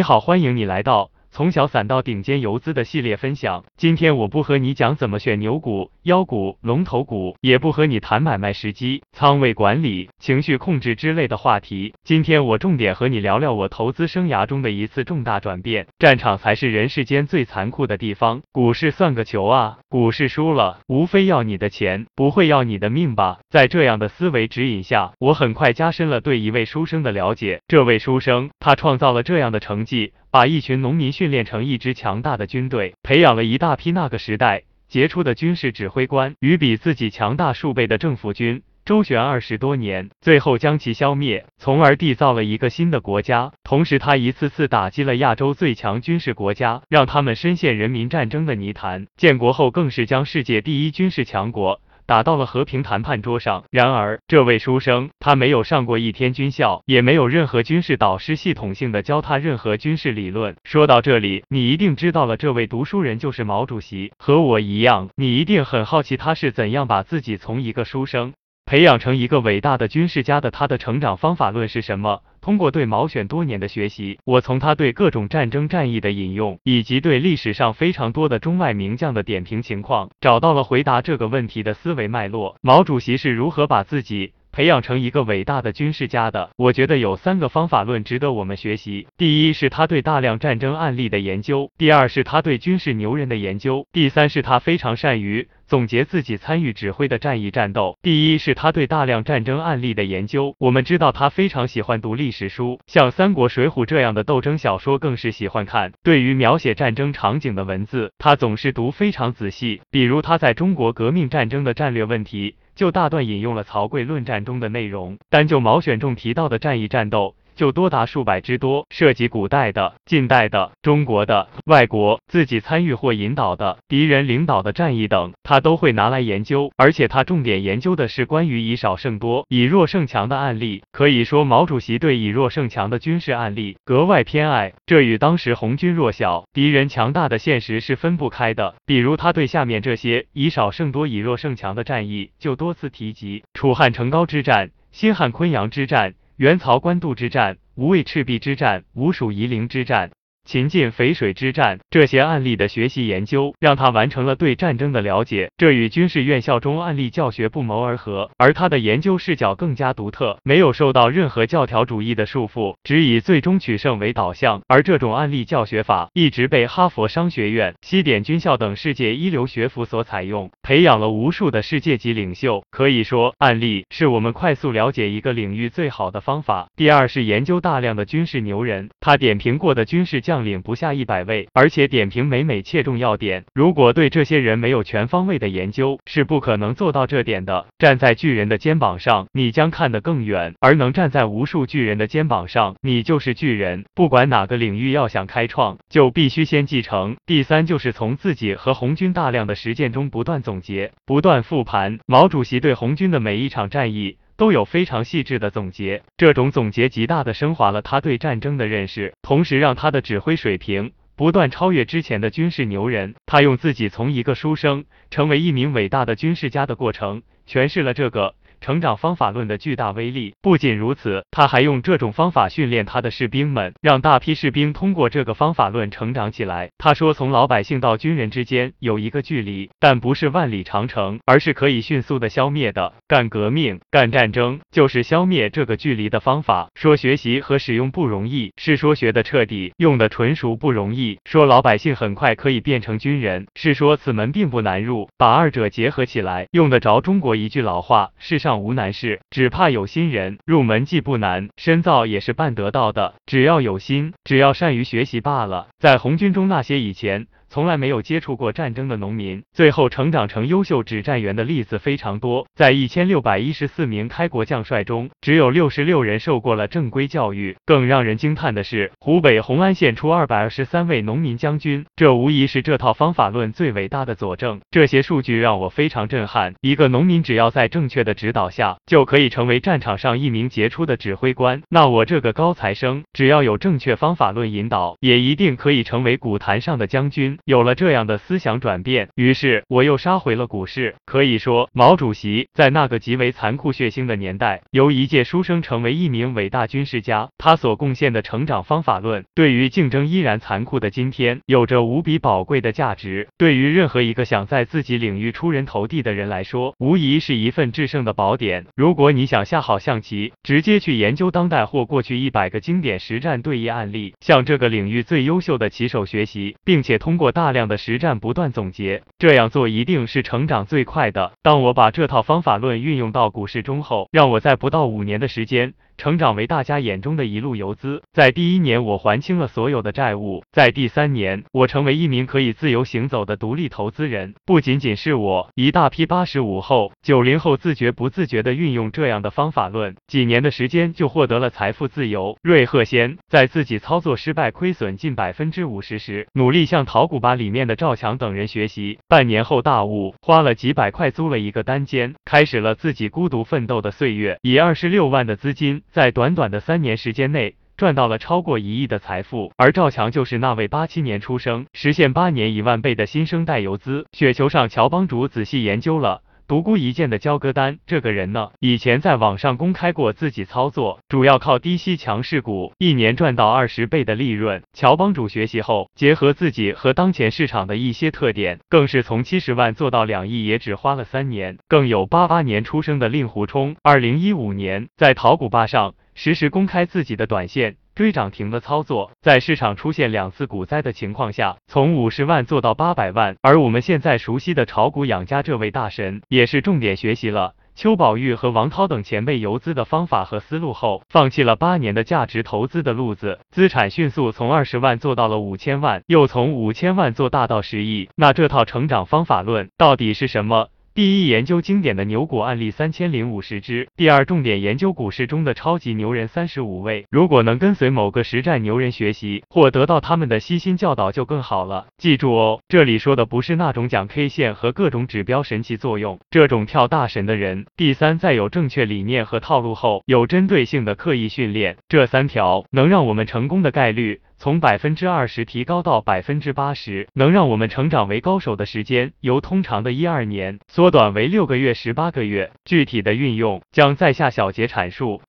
你好，欢迎你来到从小散到顶尖游资的系列分享。今天我不和你讲怎么选牛股、妖股、龙头股，也不和你谈买卖时机、仓位管理、情绪控制之类的话题。今天我重点和你聊聊我投资生涯中的一次重大转变。战场才是人世间最残酷的地方，股市算个球啊！股市输了，无非要你的钱，不会要你的命吧？在这样的思维指引下，我很快加深了对一位书生的了解。这位书生，他创造了这样的成绩。把一群农民训练成一支强大的军队，培养了一大批那个时代杰出的军事指挥官，与比自己强大数倍的政府军周旋二十多年，最后将其消灭，从而缔造了一个新的国家。同时，他一次次打击了亚洲最强军事国家，让他们深陷人民战争的泥潭。建国后，更是将世界第一军事强国。打到了和平谈判桌上。然而，这位书生他没有上过一天军校，也没有任何军事导师系统性的教他任何军事理论。说到这里，你一定知道了，这位读书人就是毛主席。和我一样，你一定很好奇他是怎样把自己从一个书生培养成一个伟大的军事家的。他的成长方法论是什么？通过对毛选多年的学习，我从他对各种战争战役的引用，以及对历史上非常多的中外名将的点评情况，找到了回答这个问题的思维脉络。毛主席是如何把自己培养成一个伟大的军事家的？我觉得有三个方法论值得我们学习。第一是他对大量战争案例的研究，第二是他对军事牛人的研究，第三是他非常善于。总结自己参与指挥的战役战斗。第一是他对大量战争案例的研究。我们知道他非常喜欢读历史书，像《三国》《水浒》这样的斗争小说更是喜欢看。对于描写战争场景的文字，他总是读非常仔细。比如他在中国革命战争的战略问题，就大段引用了曹刿论战中的内容。单就毛选中提到的战役战斗。就多达数百之多，涉及古代的、近代的、中国的、外国自己参与或引导的、敌人领导的战役等，他都会拿来研究。而且他重点研究的是关于以少胜多、以弱胜强的案例。可以说，毛主席对以弱胜强的军事案例格外偏爱，这与当时红军弱小、敌人强大的现实是分不开的。比如，他对下面这些以少胜多、以弱胜强的战役就多次提及：楚汉成高之战、新汉昆阳之战。元曹官渡之战、无畏赤壁之战、吴蜀夷陵之战。秦晋淝水之战这些案例的学习研究，让他完成了对战争的了解，这与军事院校中案例教学不谋而合。而他的研究视角更加独特，没有受到任何教条主义的束缚，只以最终取胜为导向。而这种案例教学法一直被哈佛商学院、西点军校等世界一流学府所采用，培养了无数的世界级领袖。可以说，案例是我们快速了解一个领域最好的方法。第二是研究大量的军事牛人，他点评过的军事教将。领不下一百位，而且点评每每切中要点。如果对这些人没有全方位的研究，是不可能做到这点的。站在巨人的肩膀上，你将看得更远；而能站在无数巨人的肩膀上，你就是巨人。不管哪个领域要想开创，就必须先继承。第三，就是从自己和红军大量的实践中不断总结、不断复盘。毛主席对红军的每一场战役。都有非常细致的总结，这种总结极大的升华了他对战争的认识，同时让他的指挥水平不断超越之前的军事牛人。他用自己从一个书生成为一名伟大的军事家的过程，诠释了这个。成长方法论的巨大威力。不仅如此，他还用这种方法训练他的士兵们，让大批士兵通过这个方法论成长起来。他说，从老百姓到军人之间有一个距离，但不是万里长城，而是可以迅速的消灭的。干革命、干战争，就是消灭这个距离的方法。说学习和使用不容易，是说学的彻底，用的纯熟不容易。说老百姓很快可以变成军人，是说此门并不难入。把二者结合起来，用得着中国一句老话：世上。无难事，只怕有心人。入门既不难，深造也是办得到的。只要有心，只要善于学习罢了。在红军中，那些以前。从来没有接触过战争的农民，最后成长成优秀指战员的例子非常多。在一千六百一十四名开国将帅中，只有六十六人受过了正规教育。更让人惊叹的是，湖北红安县出二百二十三位农民将军，这无疑是这套方法论最伟大的佐证。这些数据让我非常震撼。一个农民只要在正确的指导下，就可以成为战场上一名杰出的指挥官。那我这个高材生，只要有正确方法论引导，也一定可以成为古坛上的将军。有了这样的思想转变，于是我又杀回了股市。可以说，毛主席在那个极为残酷血腥的年代，由一介书生成为一名伟大军事家，他所贡献的成长方法论，对于竞争依然残酷的今天，有着无比宝贵的价值。对于任何一个想在自己领域出人头地的人来说，无疑是一份制胜的宝典。如果你想下好象棋，直接去研究当代或过去一百个经典实战对弈案例，向这个领域最优秀的棋手学习，并且通过大量的实战不断总结，这样做一定是成长最快的。当我把这套方法论运用到股市中后，让我在不到五年的时间。成长为大家眼中的一路游资。在第一年，我还清了所有的债务；在第三年，我成为一名可以自由行走的独立投资人。不仅仅是我，一大批八十五后、九零后自觉不自觉地运用这样的方法论，几年的时间就获得了财富自由。瑞鹤先在自己操作失败、亏损近百分之五十时，努力向淘股吧里面的赵强等人学习。半年后大悟，花了几百块租了一个单间，开始了自己孤独奋斗的岁月。以二十六万的资金。在短短的三年时间内，赚到了超过一亿的财富，而赵强就是那位八七年出生，实现八年一万倍的新生代游资。雪球上，乔帮主仔细研究了独孤一剑的交割单，这个人呢，以前在网上公开过自己操作，主要靠低吸强势股，一年赚到二十倍的利润。乔帮主学习后，结合自己和当前市场的一些特点，更是从七十万做到两亿，也只花了三年。更有八八年出生的令狐冲，二零一五年在淘股吧上。实时公开自己的短线追涨停的操作，在市场出现两次股灾的情况下，从五十万做到八百万。而我们现在熟悉的炒股养家这位大神，也是重点学习了邱宝玉和王涛等前辈游资的方法和思路后，放弃了八年的价值投资的路子，资产迅速从二十万做到了五千万，又从五千万做大到十亿。那这套成长方法论到底是什么？第一，研究经典的牛股案例三千零五十只；第二，重点研究股市中的超级牛人三十五位。如果能跟随某个实战牛人学习，或得到他们的悉心教导，就更好了。记住哦，这里说的不是那种讲 K 线和各种指标神奇作用，这种跳大神的人。第三，在有正确理念和套路后，有针对性的刻意训练，这三条能让我们成功的概率。从百分之二十提高到百分之八十，能让我们成长为高手的时间由通常的一二年缩短为六个月、十八个月。具体的运用将在下小节阐述。